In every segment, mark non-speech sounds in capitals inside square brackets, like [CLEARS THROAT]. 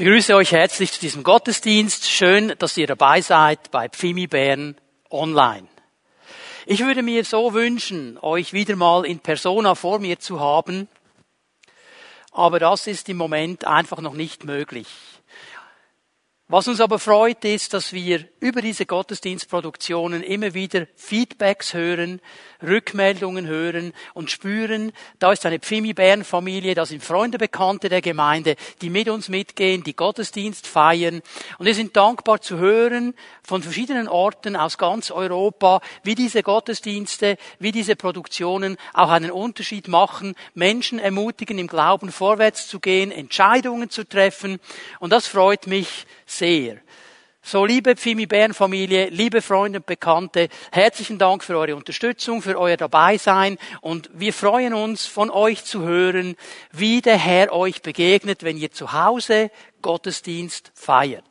begrüße euch herzlich zu diesem Gottesdienst. Schön, dass ihr dabei seid bei Pfimi Bern online. Ich würde mir so wünschen, euch wieder mal in Persona vor mir zu haben, aber das ist im Moment einfach noch nicht möglich. Was uns aber freut, ist, dass wir über diese Gottesdienstproduktionen immer wieder Feedbacks hören, Rückmeldungen hören und spüren, da ist eine Pfimi-Bären-Familie, da sind Freunde, Bekannte der Gemeinde, die mit uns mitgehen, die Gottesdienst feiern. Und wir sind dankbar zu hören von verschiedenen Orten aus ganz Europa, wie diese Gottesdienste, wie diese Produktionen auch einen Unterschied machen, Menschen ermutigen, im Glauben vorwärts zu gehen, Entscheidungen zu treffen. Und das freut mich sehr. So, liebe Pfimi Bern Familie, liebe Freunde und Bekannte, herzlichen Dank für eure Unterstützung, für euer Dabeisein und wir freuen uns, von euch zu hören, wie der Herr euch begegnet, wenn ihr zu Hause Gottesdienst feiert.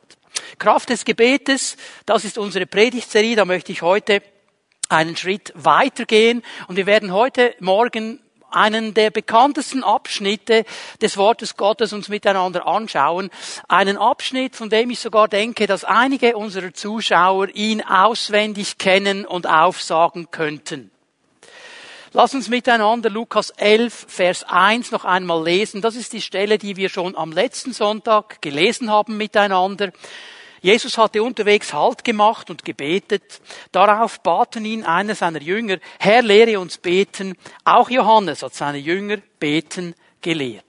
Kraft des Gebetes, das ist unsere Predigtserie, da möchte ich heute einen Schritt weitergehen und wir werden heute Morgen einen der bekanntesten Abschnitte des Wortes Gottes uns miteinander anschauen. Einen Abschnitt, von dem ich sogar denke, dass einige unserer Zuschauer ihn auswendig kennen und aufsagen könnten. Lass uns miteinander Lukas 11, Vers 1 noch einmal lesen. Das ist die Stelle, die wir schon am letzten Sonntag gelesen haben miteinander. Jesus hatte unterwegs Halt gemacht und gebetet. Darauf baten ihn einer seiner Jünger, Herr, lehre uns beten. Auch Johannes hat seine Jünger beten gelehrt.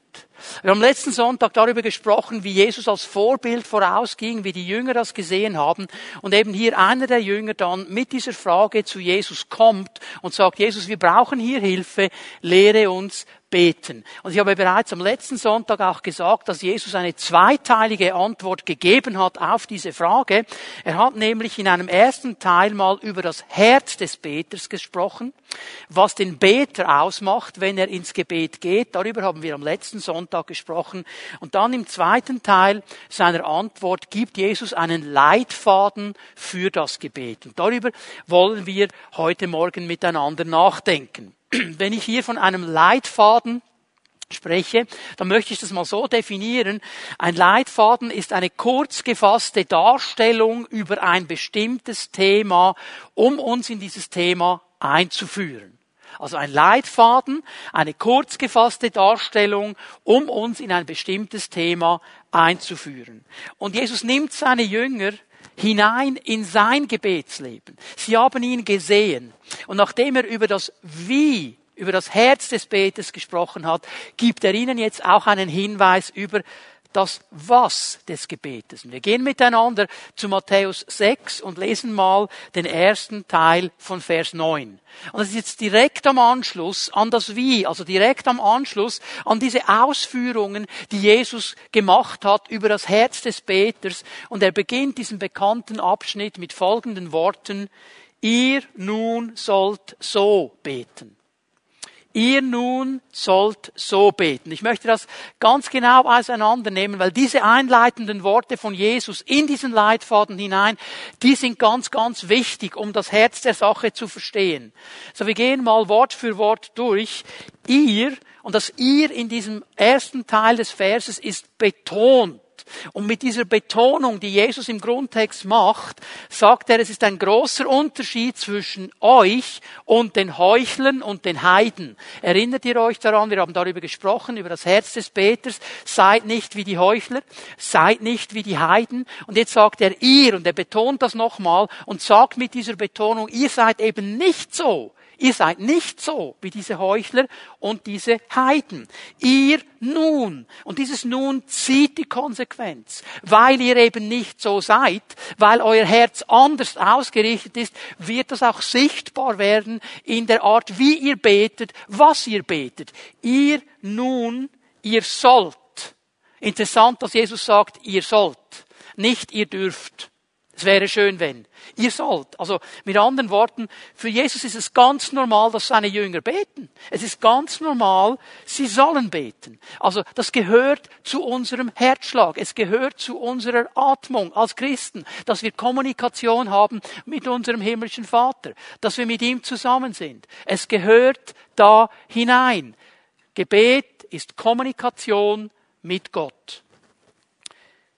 Wir haben letzten Sonntag darüber gesprochen, wie Jesus als Vorbild vorausging, wie die Jünger das gesehen haben. Und eben hier einer der Jünger dann mit dieser Frage zu Jesus kommt und sagt, Jesus, wir brauchen hier Hilfe, lehre uns beten. Und ich habe bereits am letzten Sonntag auch gesagt, dass Jesus eine zweiteilige Antwort gegeben hat auf diese Frage. Er hat nämlich in einem ersten Teil mal über das Herz des Beters gesprochen, was den Beter ausmacht, wenn er ins Gebet geht. Darüber haben wir am letzten Sonntag gesprochen. Und dann im zweiten Teil seiner Antwort gibt Jesus einen Leitfaden für das Gebet. Und darüber wollen wir heute Morgen miteinander nachdenken. [CLEARS THROAT] Wenn ich hier von einem Leitfaden spreche, dann möchte ich das mal so definieren. Ein Leitfaden ist eine kurz gefasste Darstellung über ein bestimmtes Thema, um uns in dieses Thema einzuführen. Also ein Leitfaden, eine kurz gefasste Darstellung, um uns in ein bestimmtes Thema einzuführen. Und Jesus nimmt seine Jünger hinein in sein Gebetsleben. Sie haben ihn gesehen. Und nachdem er über das Wie, über das Herz des Betes gesprochen hat, gibt er ihnen jetzt auch einen Hinweis über das Was des Gebetes. Wir gehen miteinander zu Matthäus 6 und lesen mal den ersten Teil von Vers 9. Und das ist jetzt direkt am Anschluss an das Wie, also direkt am Anschluss an diese Ausführungen, die Jesus gemacht hat über das Herz des Beters. Und er beginnt diesen bekannten Abschnitt mit folgenden Worten. Ihr nun sollt so beten. Ihr nun sollt so beten. Ich möchte das ganz genau auseinandernehmen, weil diese einleitenden Worte von Jesus in diesen Leitfaden hinein, die sind ganz, ganz wichtig, um das Herz der Sache zu verstehen. So, wir gehen mal Wort für Wort durch. Ihr, und das ihr in diesem ersten Teil des Verses ist betont. Und mit dieser Betonung, die Jesus im Grundtext macht, sagt er, es ist ein großer Unterschied zwischen euch und den Heuchlern und den Heiden. Erinnert ihr euch daran, wir haben darüber gesprochen, über das Herz des Peters. Seid nicht wie die Heuchler, seid nicht wie die Heiden. Und jetzt sagt er ihr, und er betont das nochmal und sagt mit dieser Betonung, ihr seid eben nicht so Ihr seid nicht so wie diese Heuchler und diese Heiden. Ihr nun. Und dieses nun zieht die Konsequenz. Weil ihr eben nicht so seid, weil euer Herz anders ausgerichtet ist, wird das auch sichtbar werden in der Art, wie ihr betet, was ihr betet. Ihr nun, ihr sollt. Interessant, dass Jesus sagt, ihr sollt. Nicht ihr dürft. Es wäre schön, wenn. Ihr sollt. Also mit anderen Worten, für Jesus ist es ganz normal, dass seine Jünger beten. Es ist ganz normal, sie sollen beten. Also das gehört zu unserem Herzschlag. Es gehört zu unserer Atmung als Christen, dass wir Kommunikation haben mit unserem himmlischen Vater, dass wir mit ihm zusammen sind. Es gehört da hinein. Gebet ist Kommunikation mit Gott.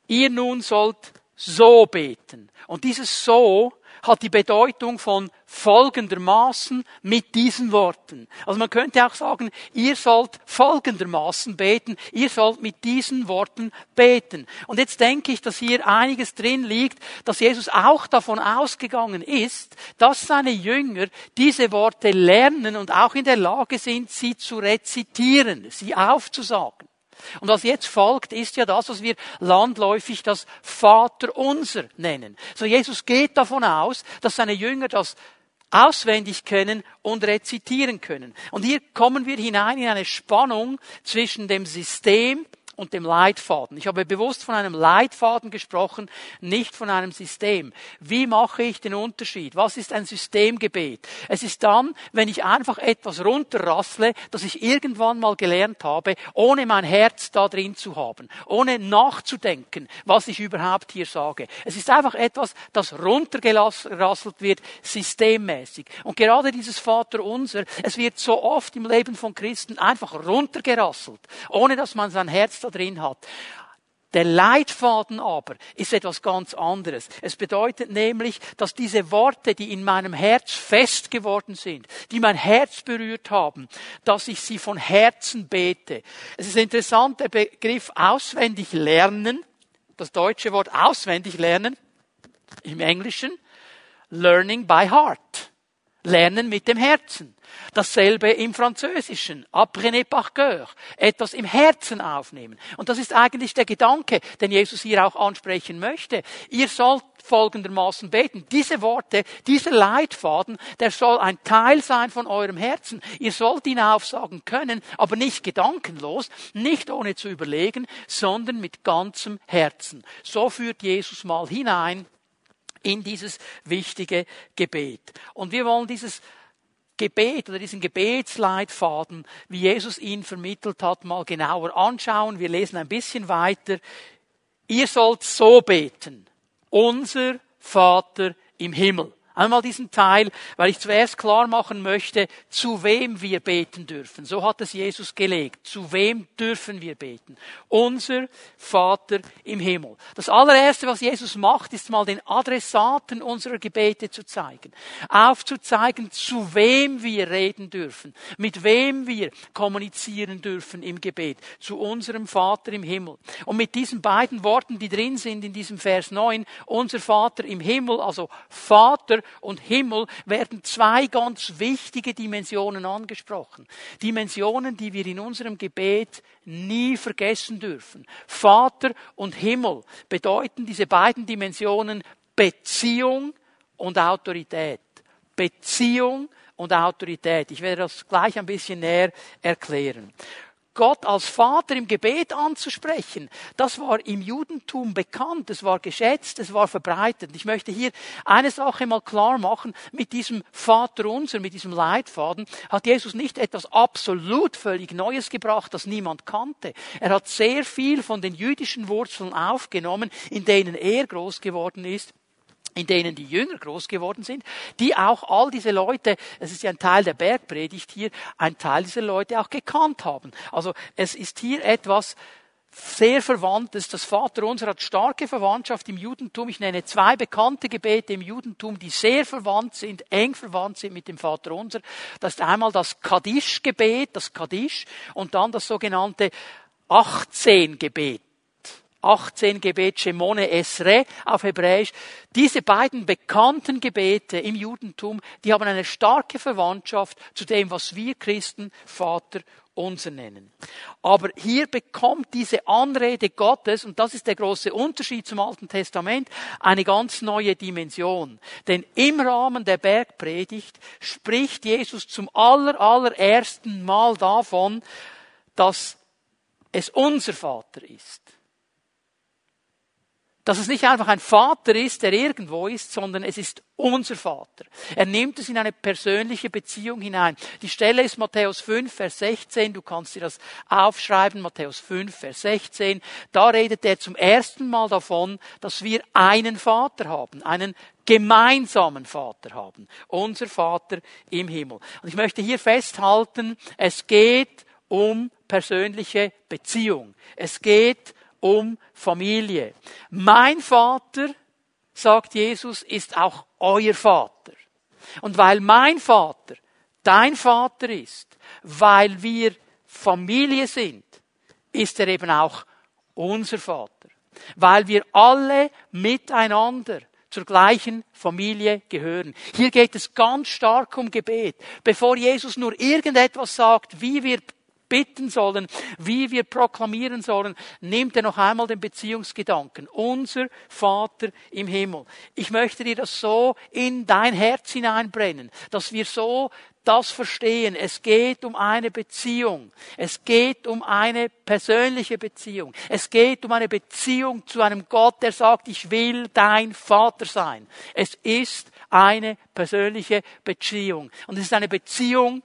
ihr nun sollt so beten. Und dieses so hat die Bedeutung von folgendermaßen mit diesen Worten. Also man könnte auch sagen, ihr sollt folgendermaßen beten, ihr sollt mit diesen Worten beten. Und jetzt denke ich, dass hier einiges drin liegt, dass Jesus auch davon ausgegangen ist, dass seine Jünger diese Worte lernen und auch in der Lage sind, sie zu rezitieren, sie aufzusagen. Und was jetzt folgt, ist ja das, was wir landläufig das Vaterunser nennen. So Jesus geht davon aus, dass seine Jünger das auswendig können und rezitieren können. Und hier kommen wir hinein in eine Spannung zwischen dem System und dem Leitfaden. Ich habe bewusst von einem Leitfaden gesprochen, nicht von einem System. Wie mache ich den Unterschied? Was ist ein Systemgebet? Es ist dann, wenn ich einfach etwas runterrassle, das ich irgendwann mal gelernt habe, ohne mein Herz da drin zu haben, ohne nachzudenken, was ich überhaupt hier sage. Es ist einfach etwas, das runtergerasselt wird, systemmäßig. Und gerade dieses Vaterunser, es wird so oft im Leben von Christen einfach runtergerasselt, ohne dass man sein Herz da drin hat. Der Leitfaden aber ist etwas ganz anderes. Es bedeutet nämlich, dass diese Worte, die in meinem Herz fest geworden sind, die mein Herz berührt haben, dass ich sie von Herzen bete. Es ist interessant, der Begriff auswendig lernen, das deutsche Wort auswendig lernen, im Englischen, learning by heart. Lernen mit dem Herzen. Dasselbe im Französischen. Apprenez par cœur. Etwas im Herzen aufnehmen. Und das ist eigentlich der Gedanke, den Jesus hier auch ansprechen möchte. Ihr sollt folgendermaßen beten. Diese Worte, dieser Leitfaden, der soll ein Teil sein von eurem Herzen. Ihr sollt ihn aufsagen können, aber nicht gedankenlos, nicht ohne zu überlegen, sondern mit ganzem Herzen. So führt Jesus mal hinein in dieses wichtige Gebet. Und wir wollen dieses Gebet oder diesen Gebetsleitfaden, wie Jesus ihn vermittelt hat, mal genauer anschauen. Wir lesen ein bisschen weiter. Ihr sollt so beten. Unser Vater im Himmel. Einmal diesen Teil, weil ich zuerst klar machen möchte, zu wem wir beten dürfen. So hat es Jesus gelegt. Zu wem dürfen wir beten? Unser Vater im Himmel. Das allererste, was Jesus macht, ist mal den Adressaten unserer Gebete zu zeigen. Aufzuzeigen, zu wem wir reden dürfen. Mit wem wir kommunizieren dürfen im Gebet. Zu unserem Vater im Himmel. Und mit diesen beiden Worten, die drin sind in diesem Vers 9, unser Vater im Himmel, also Vater und Himmel werden zwei ganz wichtige Dimensionen angesprochen. Dimensionen, die wir in unserem Gebet nie vergessen dürfen. Vater und Himmel bedeuten diese beiden Dimensionen Beziehung und Autorität. Beziehung und Autorität. Ich werde das gleich ein bisschen näher erklären. Gott als Vater im Gebet anzusprechen, das war im Judentum bekannt, es war geschätzt, es war verbreitet. Ich möchte hier eine Sache mal klar machen, mit diesem Vater unser, mit diesem Leitfaden, hat Jesus nicht etwas absolut völlig Neues gebracht, das niemand kannte. Er hat sehr viel von den jüdischen Wurzeln aufgenommen, in denen er groß geworden ist in denen die Jünger groß geworden sind, die auch all diese Leute, es ist ja ein Teil der Bergpredigt hier, ein Teil dieser Leute auch gekannt haben. Also es ist hier etwas sehr Verwandtes. Das Vaterunser hat starke Verwandtschaft im Judentum. Ich nenne zwei bekannte Gebete im Judentum, die sehr verwandt sind, eng verwandt sind mit dem Vaterunser. Das ist einmal das Kaddisch-Gebet, das Kaddisch, und dann das sogenannte 18-Gebet. 18 Gebet Shemone Esre auf Hebräisch. Diese beiden bekannten Gebete im Judentum, die haben eine starke Verwandtschaft zu dem, was wir Christen Vater unser nennen. Aber hier bekommt diese Anrede Gottes, und das ist der große Unterschied zum Alten Testament, eine ganz neue Dimension. Denn im Rahmen der Bergpredigt spricht Jesus zum aller, allerersten Mal davon, dass es unser Vater ist. Dass es nicht einfach ein Vater ist, der irgendwo ist, sondern es ist unser Vater. Er nimmt es in eine persönliche Beziehung hinein. Die Stelle ist Matthäus 5, Vers 16. Du kannst dir das aufschreiben, Matthäus 5, Vers 16. Da redet er zum ersten Mal davon, dass wir einen Vater haben, einen gemeinsamen Vater haben. Unser Vater im Himmel. Und ich möchte hier festhalten, es geht um persönliche Beziehung. Es geht um Familie. Mein Vater, sagt Jesus, ist auch euer Vater. Und weil mein Vater dein Vater ist, weil wir Familie sind, ist er eben auch unser Vater. Weil wir alle miteinander zur gleichen Familie gehören. Hier geht es ganz stark um Gebet. Bevor Jesus nur irgendetwas sagt, wie wir bitten sollen, wie wir proklamieren sollen, nimmt er noch einmal den Beziehungsgedanken. Unser Vater im Himmel. Ich möchte dir das so in dein Herz hineinbrennen, dass wir so das verstehen. Es geht um eine Beziehung. Es geht um eine persönliche Beziehung. Es geht um eine Beziehung zu einem Gott, der sagt, ich will dein Vater sein. Es ist eine persönliche Beziehung. Und es ist eine Beziehung,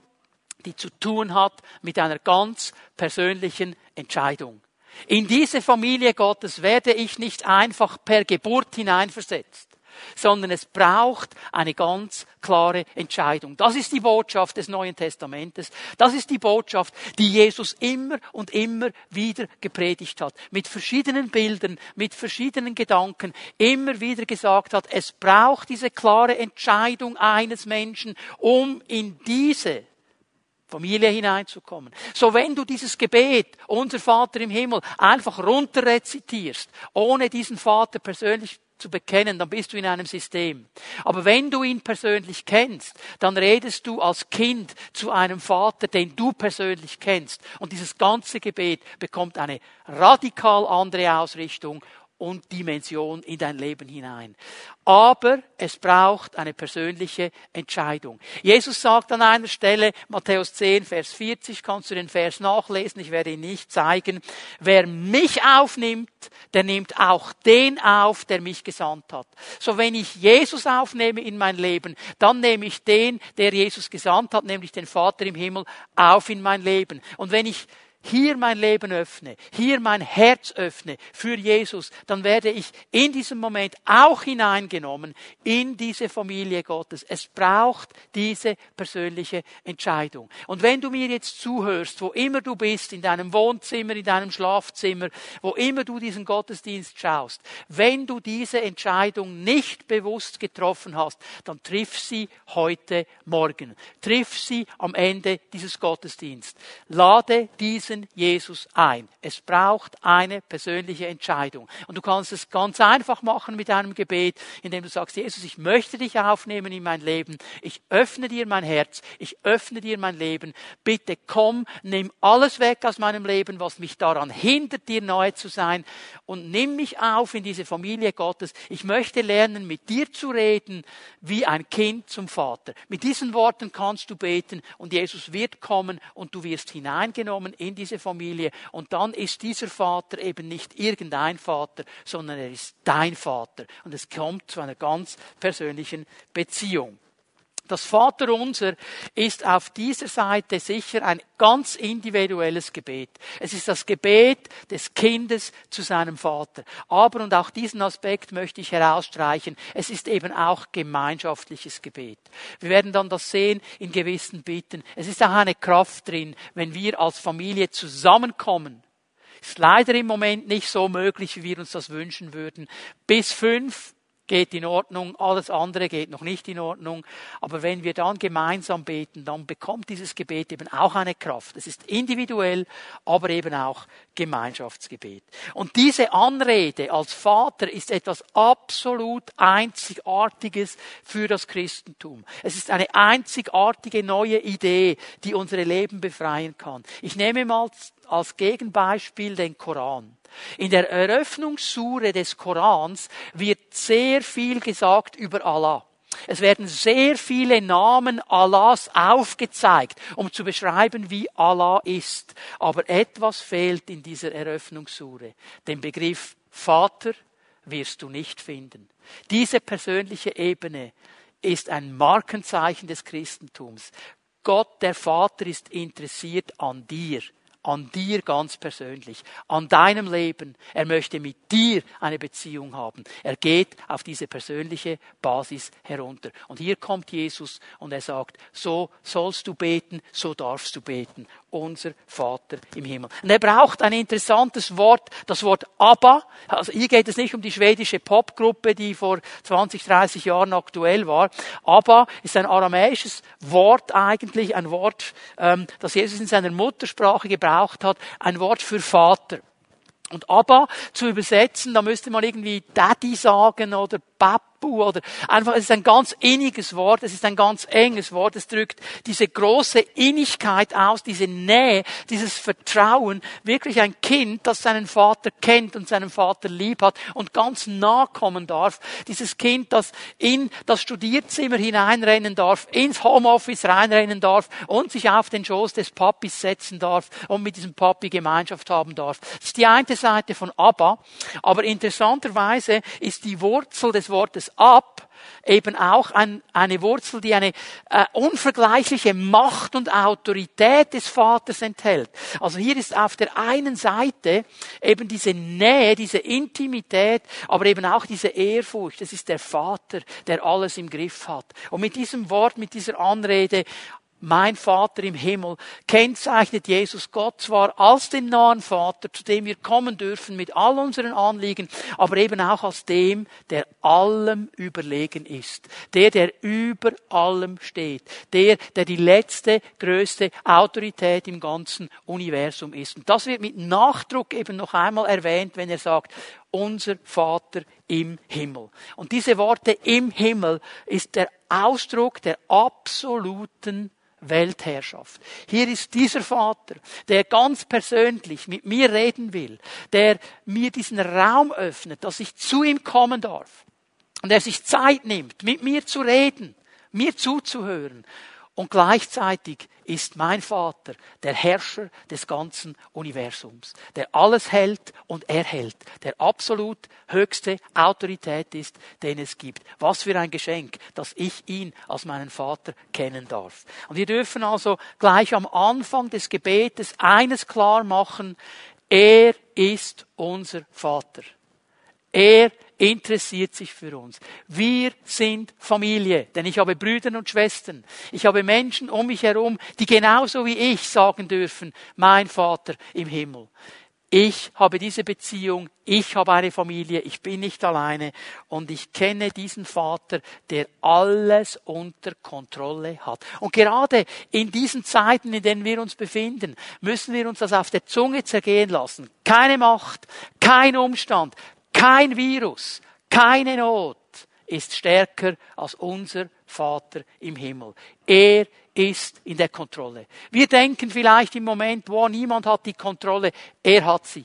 die zu tun hat mit einer ganz persönlichen Entscheidung. In diese Familie Gottes werde ich nicht einfach per Geburt hineinversetzt sondern es braucht eine ganz klare Entscheidung. Das ist die Botschaft des Neuen Testamentes. Das ist die Botschaft, die Jesus immer und immer wieder gepredigt hat. Mit verschiedenen Bildern, mit verschiedenen Gedanken, immer wieder gesagt hat, es braucht diese klare Entscheidung eines Menschen, um in diese Familie hineinzukommen. So wenn du dieses Gebet, unser Vater im Himmel, einfach runterrezitierst, ohne diesen Vater persönlich zu bekennen, dann bist du in einem System. Aber wenn du ihn persönlich kennst, dann redest du als Kind zu einem Vater, den du persönlich kennst. Und dieses ganze Gebet bekommt eine radikal andere Ausrichtung und Dimension in dein Leben hinein. Aber es braucht eine persönliche Entscheidung. Jesus sagt an einer Stelle, Matthäus 10, Vers 40, kannst du den Vers nachlesen, ich werde ihn nicht zeigen, wer mich aufnimmt, der nimmt auch den auf, der mich gesandt hat. So wenn ich Jesus aufnehme in mein Leben, dann nehme ich den, der Jesus gesandt hat, nämlich den Vater im Himmel, auf in mein Leben. Und wenn ich hier mein Leben öffne, hier mein Herz öffne für Jesus, dann werde ich in diesem Moment auch hineingenommen in diese Familie Gottes. Es braucht diese persönliche Entscheidung. Und wenn du mir jetzt zuhörst, wo immer du bist, in deinem Wohnzimmer, in deinem Schlafzimmer, wo immer du diesen Gottesdienst schaust, wenn du diese Entscheidung nicht bewusst getroffen hast, dann triff sie heute Morgen. Triff sie am Ende dieses Gottesdienstes. Lade diesen diesen Jesus ein. Es braucht eine persönliche Entscheidung. Und du kannst es ganz einfach machen mit einem Gebet, indem du sagst, Jesus, ich möchte dich aufnehmen in mein Leben. Ich öffne dir mein Herz. Ich öffne dir mein Leben. Bitte komm, nimm alles weg aus meinem Leben, was mich daran hindert, dir nahe zu sein. Und nimm mich auf in diese Familie Gottes. Ich möchte lernen, mit dir zu reden, wie ein Kind zum Vater. Mit diesen Worten kannst du beten und Jesus wird kommen und du wirst hineingenommen in diese Familie. Und dann ist dieser Vater eben nicht irgendein Vater, sondern er ist dein Vater. Und es kommt zu einer ganz persönlichen Beziehung. Das Vaterunser ist auf dieser Seite sicher ein ganz individuelles Gebet. Es ist das Gebet des Kindes zu seinem Vater. Aber, und auch diesen Aspekt möchte ich herausstreichen, es ist eben auch gemeinschaftliches Gebet. Wir werden dann das sehen in gewissen Bitten. Es ist auch eine Kraft drin, wenn wir als Familie zusammenkommen. Ist leider im Moment nicht so möglich, wie wir uns das wünschen würden. Bis fünf geht in Ordnung, alles andere geht noch nicht in Ordnung. Aber wenn wir dann gemeinsam beten, dann bekommt dieses Gebet eben auch eine Kraft. Es ist individuell, aber eben auch Gemeinschaftsgebet. Und diese Anrede als Vater ist etwas absolut Einzigartiges für das Christentum. Es ist eine einzigartige neue Idee, die unsere Leben befreien kann. Ich nehme mal als Gegenbeispiel den Koran. In der Eröffnungssure des Korans wird sehr viel gesagt über Allah. Es werden sehr viele Namen Allahs aufgezeigt, um zu beschreiben, wie Allah ist. Aber etwas fehlt in dieser Eröffnungssure. Den Begriff Vater wirst du nicht finden. Diese persönliche Ebene ist ein Markenzeichen des Christentums. Gott, der Vater, ist interessiert an dir an dir ganz persönlich, an deinem Leben. Er möchte mit dir eine Beziehung haben. Er geht auf diese persönliche Basis herunter. Und hier kommt Jesus und er sagt, so sollst du beten, so darfst du beten. Unser Vater im Himmel. Und er braucht ein interessantes Wort, das Wort Abba. Also hier geht es nicht um die schwedische Popgruppe, die vor 20, 30 Jahren aktuell war. Abba ist ein aramäisches Wort eigentlich, ein Wort, ähm, das Jesus in seiner Muttersprache gebraucht hat, ein Wort für Vater. Und Abba zu übersetzen, da müsste man irgendwie Daddy sagen oder Papu oder? Einfach, es ist ein ganz inniges Wort, es ist ein ganz enges Wort, es drückt diese große Innigkeit aus, diese Nähe, dieses Vertrauen, wirklich ein Kind, das seinen Vater kennt und seinen Vater lieb hat und ganz nah kommen darf, dieses Kind, das in das Studierzimmer hineinrennen darf, ins Homeoffice reinrennen darf und sich auf den Schoß des Papis setzen darf und mit diesem Papi Gemeinschaft haben darf. Das ist die eine Seite von Abba, aber interessanterweise ist die Wurzel des Wortes ab eben auch ein, eine Wurzel, die eine äh, unvergleichliche Macht und Autorität des Vaters enthält. Also hier ist auf der einen Seite eben diese Nähe, diese Intimität, aber eben auch diese Ehrfurcht. Das ist der Vater, der alles im Griff hat. Und mit diesem Wort, mit dieser Anrede mein Vater im Himmel, kennzeichnet Jesus Gott zwar als den nahen Vater, zu dem wir kommen dürfen mit all unseren Anliegen, aber eben auch als dem, der allem überlegen ist. Der, der über allem steht. Der, der die letzte, größte Autorität im ganzen Universum ist. Und das wird mit Nachdruck eben noch einmal erwähnt, wenn er sagt, unser Vater im Himmel. Und diese Worte im Himmel ist der Ausdruck der absoluten Weltherrschaft. Hier ist dieser Vater, der ganz persönlich mit mir reden will, der mir diesen Raum öffnet, dass ich zu ihm kommen darf und der sich Zeit nimmt, mit mir zu reden, mir zuzuhören und gleichzeitig ist mein Vater der Herrscher des ganzen Universums, der alles hält und erhält, der absolut höchste Autorität ist, den es gibt. Was für ein Geschenk, dass ich ihn als meinen Vater kennen darf. Und wir dürfen also gleich am Anfang des Gebetes eines klar machen, er ist unser Vater. Er interessiert sich für uns. Wir sind Familie, denn ich habe Brüder und Schwestern. Ich habe Menschen um mich herum, die genauso wie ich sagen dürfen, mein Vater im Himmel. Ich habe diese Beziehung, ich habe eine Familie, ich bin nicht alleine und ich kenne diesen Vater, der alles unter Kontrolle hat. Und gerade in diesen Zeiten, in denen wir uns befinden, müssen wir uns das auf der Zunge zergehen lassen. Keine Macht, kein Umstand, kein Virus, keine Not ist stärker als unser Vater im Himmel. Er ist in der Kontrolle. Wir denken vielleicht im Moment, wo niemand hat die Kontrolle. Er hat sie.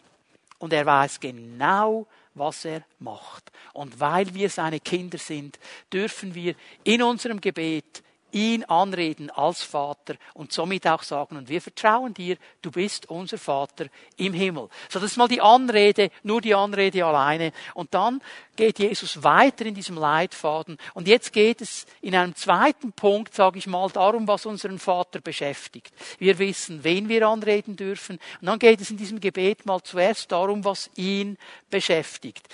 Und er weiß genau, was er macht. Und weil wir seine Kinder sind, dürfen wir in unserem Gebet ihn anreden als Vater und somit auch sagen, und wir vertrauen dir, du bist unser Vater im Himmel. So, das ist mal die Anrede, nur die Anrede alleine. Und dann geht Jesus weiter in diesem Leitfaden. Und jetzt geht es in einem zweiten Punkt, sage ich mal, darum, was unseren Vater beschäftigt. Wir wissen, wen wir anreden dürfen. Und dann geht es in diesem Gebet mal zuerst darum, was ihn beschäftigt.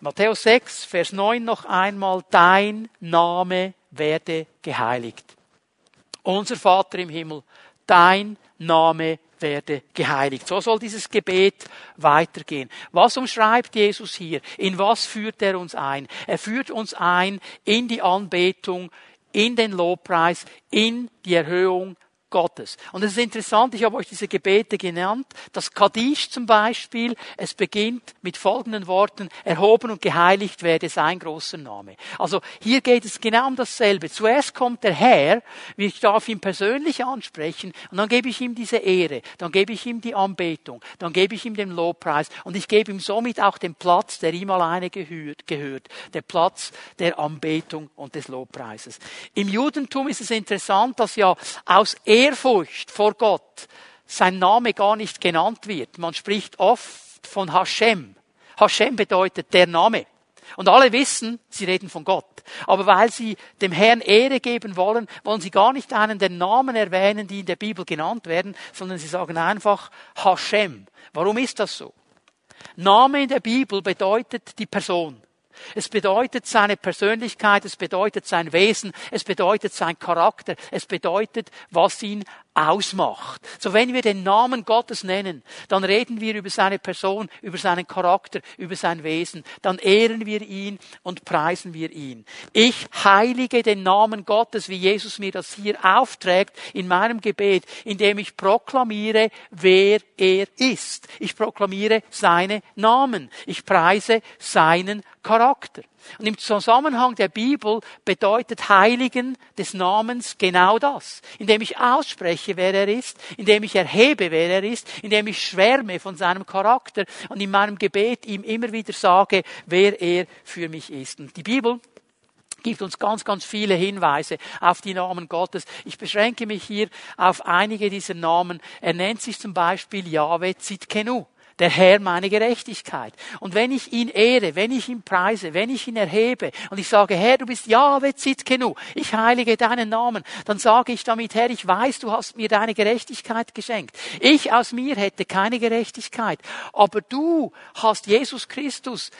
Matthäus 6, Vers 9 noch einmal, dein Name werde geheiligt. Unser Vater im Himmel, dein Name werde geheiligt. So soll dieses Gebet weitergehen. Was umschreibt Jesus hier? In was führt er uns ein? Er führt uns ein in die Anbetung, in den Lobpreis, in die Erhöhung Gottes. Und es ist interessant, ich habe euch diese Gebete genannt. Das Kaddisch zum Beispiel, es beginnt mit folgenden Worten, erhoben und geheiligt werde sein großer Name. Also hier geht es genau um dasselbe. Zuerst kommt der Herr, ich darf ihn persönlich ansprechen und dann gebe ich ihm diese Ehre, dann gebe ich ihm die Anbetung, dann gebe ich ihm den Lobpreis und ich gebe ihm somit auch den Platz, der ihm alleine gehört, gehört der Platz der Anbetung und des Lobpreises. Im Judentum ist es interessant, dass ja aus Ehre Ehrfurcht vor Gott sein Name gar nicht genannt wird. Man spricht oft von Hashem. Hashem bedeutet der Name. Und alle wissen, sie reden von Gott. Aber weil sie dem Herrn Ehre geben wollen, wollen sie gar nicht einen der Namen erwähnen, die in der Bibel genannt werden, sondern sie sagen einfach Hashem. Warum ist das so? Name in der Bibel bedeutet die Person. Es bedeutet seine Persönlichkeit, es bedeutet sein Wesen, es bedeutet sein Charakter, es bedeutet, was ihn ausmacht. So wenn wir den Namen Gottes nennen, dann reden wir über seine Person, über seinen Charakter, über sein Wesen, dann ehren wir ihn und preisen wir ihn. Ich heilige den Namen Gottes, wie Jesus mir das hier aufträgt in meinem Gebet, indem ich proklamiere, wer er ist. Ich proklamiere seine Namen. Ich preise seinen Charakter. Und im Zusammenhang der Bibel bedeutet Heiligen des Namens genau das. Indem ich ausspreche, wer er ist, indem ich erhebe, wer er ist, indem ich schwärme von seinem Charakter und in meinem Gebet ihm immer wieder sage, wer er für mich ist. Und die Bibel gibt uns ganz, ganz viele Hinweise auf die Namen Gottes. Ich beschränke mich hier auf einige dieser Namen. Er nennt sich zum Beispiel Yahweh Zitkenu der Herr meine Gerechtigkeit. Und wenn ich ihn ehre, wenn ich ihn preise, wenn ich ihn erhebe und ich sage, Herr, du bist Jahwe Zitkenu, ich heilige deinen Namen, dann sage ich damit, Herr, ich weiß, du hast mir deine Gerechtigkeit geschenkt. Ich aus mir hätte keine Gerechtigkeit, aber du hast Jesus Christus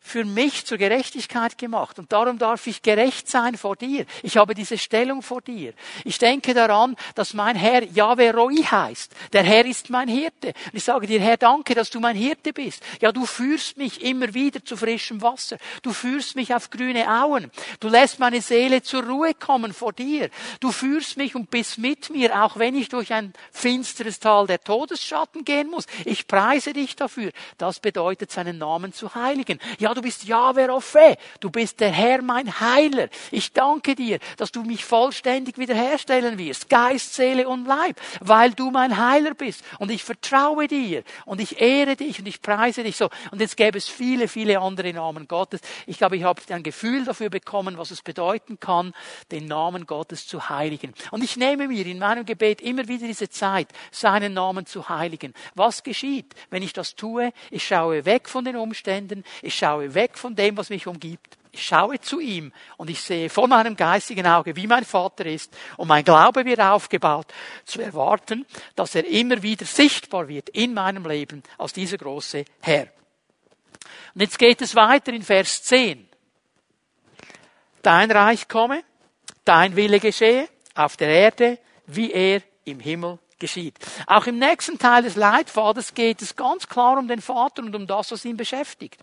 für mich zur Gerechtigkeit gemacht. Und darum darf ich gerecht sein vor dir. Ich habe diese Stellung vor dir. Ich denke daran, dass mein Herr Yahweh Roi heißt. Der Herr ist mein Hirte. Und ich sage dir, Herr, danke, dass du mein Hirte bist. Ja, du führst mich immer wieder zu frischem Wasser. Du führst mich auf grüne Auen. Du lässt meine Seele zur Ruhe kommen vor dir. Du führst mich und bist mit mir, auch wenn ich durch ein finsteres Tal der Todesschatten gehen muss. Ich preise dich dafür. Das bedeutet, seinen Namen zu heiligen. Ja, du bist Yahweh Raphe. Du bist der Herr, mein Heiler. Ich danke dir, dass du mich vollständig wiederherstellen wirst. Geist, Seele und Leib. Weil du mein Heiler bist. Und ich vertraue dir. Und ich ehre dich und ich preise dich so. Und jetzt gäbe es viele, viele andere Namen Gottes. Ich glaube, ich habe ein Gefühl dafür bekommen, was es bedeuten kann, den Namen Gottes zu heiligen. Und ich nehme mir in meinem Gebet immer wieder diese Zeit, seinen Namen zu heiligen. Was geschieht, wenn ich das tue? Ich schaue weg von den Umständen. Ich schaue schaue weg von dem, was mich umgibt. Ich schaue zu ihm und ich sehe vor meinem geistigen Auge, wie mein Vater ist. Und mein Glaube wird aufgebaut, zu erwarten, dass er immer wieder sichtbar wird in meinem Leben als dieser große Herr. Und jetzt geht es weiter in Vers 10. Dein Reich komme, dein Wille geschehe, auf der Erde, wie er im Himmel geschieht. Auch im nächsten Teil des Leitfaders geht es ganz klar um den Vater und um das, was ihn beschäftigt.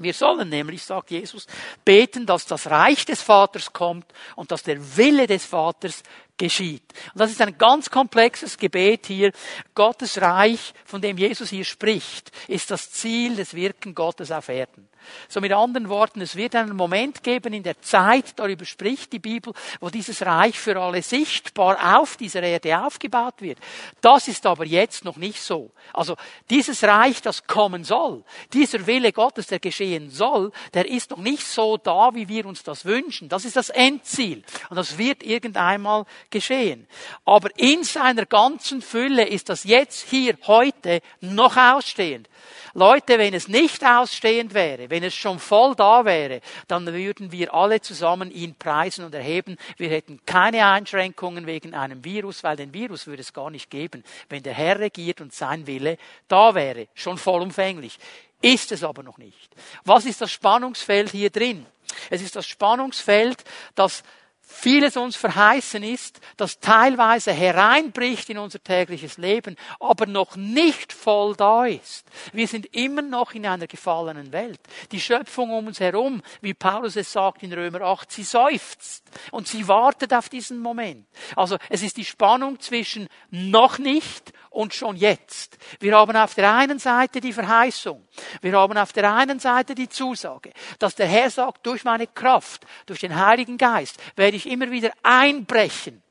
Wir sollen nämlich, sagt Jesus, beten, dass das Reich des Vaters kommt und dass der Wille des Vaters geschieht. Und das ist ein ganz komplexes Gebet hier. Gottes Reich, von dem Jesus hier spricht, ist das Ziel des Wirken Gottes auf Erden. So mit anderen Worten, es wird einen Moment geben in der Zeit, darüber spricht die Bibel, wo dieses Reich für alle sichtbar auf dieser Erde aufgebaut wird. Das ist aber jetzt noch nicht so. Also dieses Reich, das kommen soll, dieser Wille Gottes, der geschehen soll, der ist noch nicht so da, wie wir uns das wünschen. Das ist das Endziel. Und das wird irgendeinmal geschehen. Aber in seiner ganzen Fülle ist das jetzt hier heute noch ausstehend. Leute, wenn es nicht ausstehend wäre, wenn es schon voll da wäre, dann würden wir alle zusammen ihn preisen und erheben. Wir hätten keine Einschränkungen wegen einem Virus, weil den Virus würde es gar nicht geben, wenn der Herr regiert und sein Wille da wäre, schon vollumfänglich. Ist es aber noch nicht. Was ist das Spannungsfeld hier drin? Es ist das Spannungsfeld, dass vieles uns verheißen ist, das teilweise hereinbricht in unser tägliches Leben, aber noch nicht voll da ist. Wir sind immer noch in einer gefallenen Welt. Die Schöpfung um uns herum, wie Paulus es sagt in Römer 8, sie seufzt und sie wartet auf diesen Moment. Also es ist die Spannung zwischen noch nicht und schon jetzt. Wir haben auf der einen Seite die Verheißung. Wir haben auf der einen Seite die Zusage, dass der Herr sagt, durch meine Kraft, durch den Heiligen Geist werde ich immer wieder einbrechen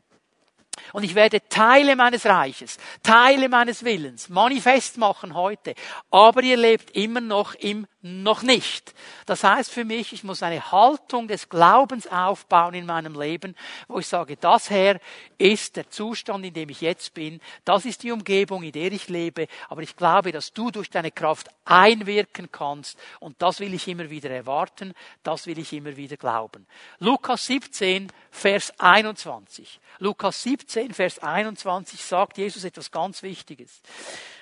und ich werde Teile meines Reiches, Teile meines Willens manifest machen heute. Aber ihr lebt immer noch im noch nicht. Das heißt für mich, ich muss eine Haltung des Glaubens aufbauen in meinem Leben, wo ich sage, das Herr ist der Zustand, in dem ich jetzt bin. Das ist die Umgebung, in der ich lebe. Aber ich glaube, dass du durch deine Kraft einwirken kannst. Und das will ich immer wieder erwarten. Das will ich immer wieder glauben. Lukas 17, Vers 21. Lukas 17, Vers 21 sagt Jesus etwas ganz Wichtiges.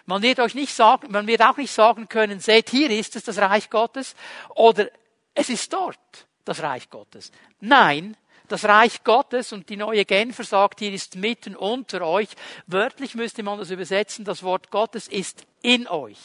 Man wird euch nicht sagen, man wird auch nicht sagen können, seht, hier ist es das Reich Gottes oder es ist dort das Reich Gottes. Nein, das Reich Gottes und die neue Genfer sagt, hier ist mitten unter euch. Wörtlich müsste man das übersetzen, das Wort Gottes ist in euch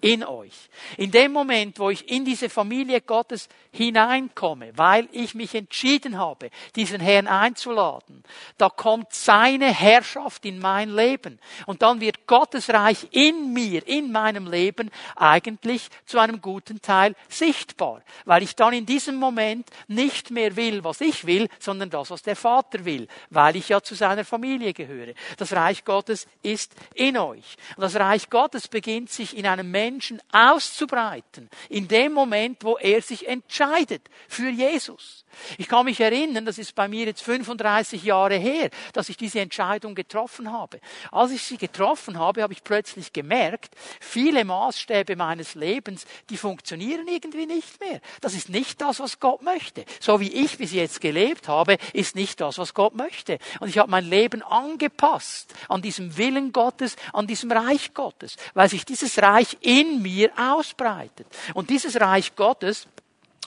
in euch. In dem Moment, wo ich in diese Familie Gottes hineinkomme, weil ich mich entschieden habe, diesen Herrn einzuladen, da kommt seine Herrschaft in mein Leben. Und dann wird Gottes Reich in mir, in meinem Leben eigentlich zu einem guten Teil sichtbar. Weil ich dann in diesem Moment nicht mehr will, was ich will, sondern das, was der Vater will. Weil ich ja zu seiner Familie gehöre. Das Reich Gottes ist in euch. Und das Reich Gottes beginnt sich in einem Menschen Menschen auszubreiten, in dem Moment, wo er sich entscheidet für Jesus. Ich kann mich erinnern, das ist bei mir jetzt 35 Jahre her, dass ich diese Entscheidung getroffen habe. Als ich sie getroffen habe, habe ich plötzlich gemerkt, viele Maßstäbe meines Lebens, die funktionieren irgendwie nicht mehr. Das ist nicht das, was Gott möchte. So wie ich bis jetzt gelebt habe, ist nicht das, was Gott möchte. Und ich habe mein Leben angepasst an diesem Willen Gottes, an diesem Reich Gottes, weil sich dieses Reich in mir ausbreitet. Und dieses Reich Gottes,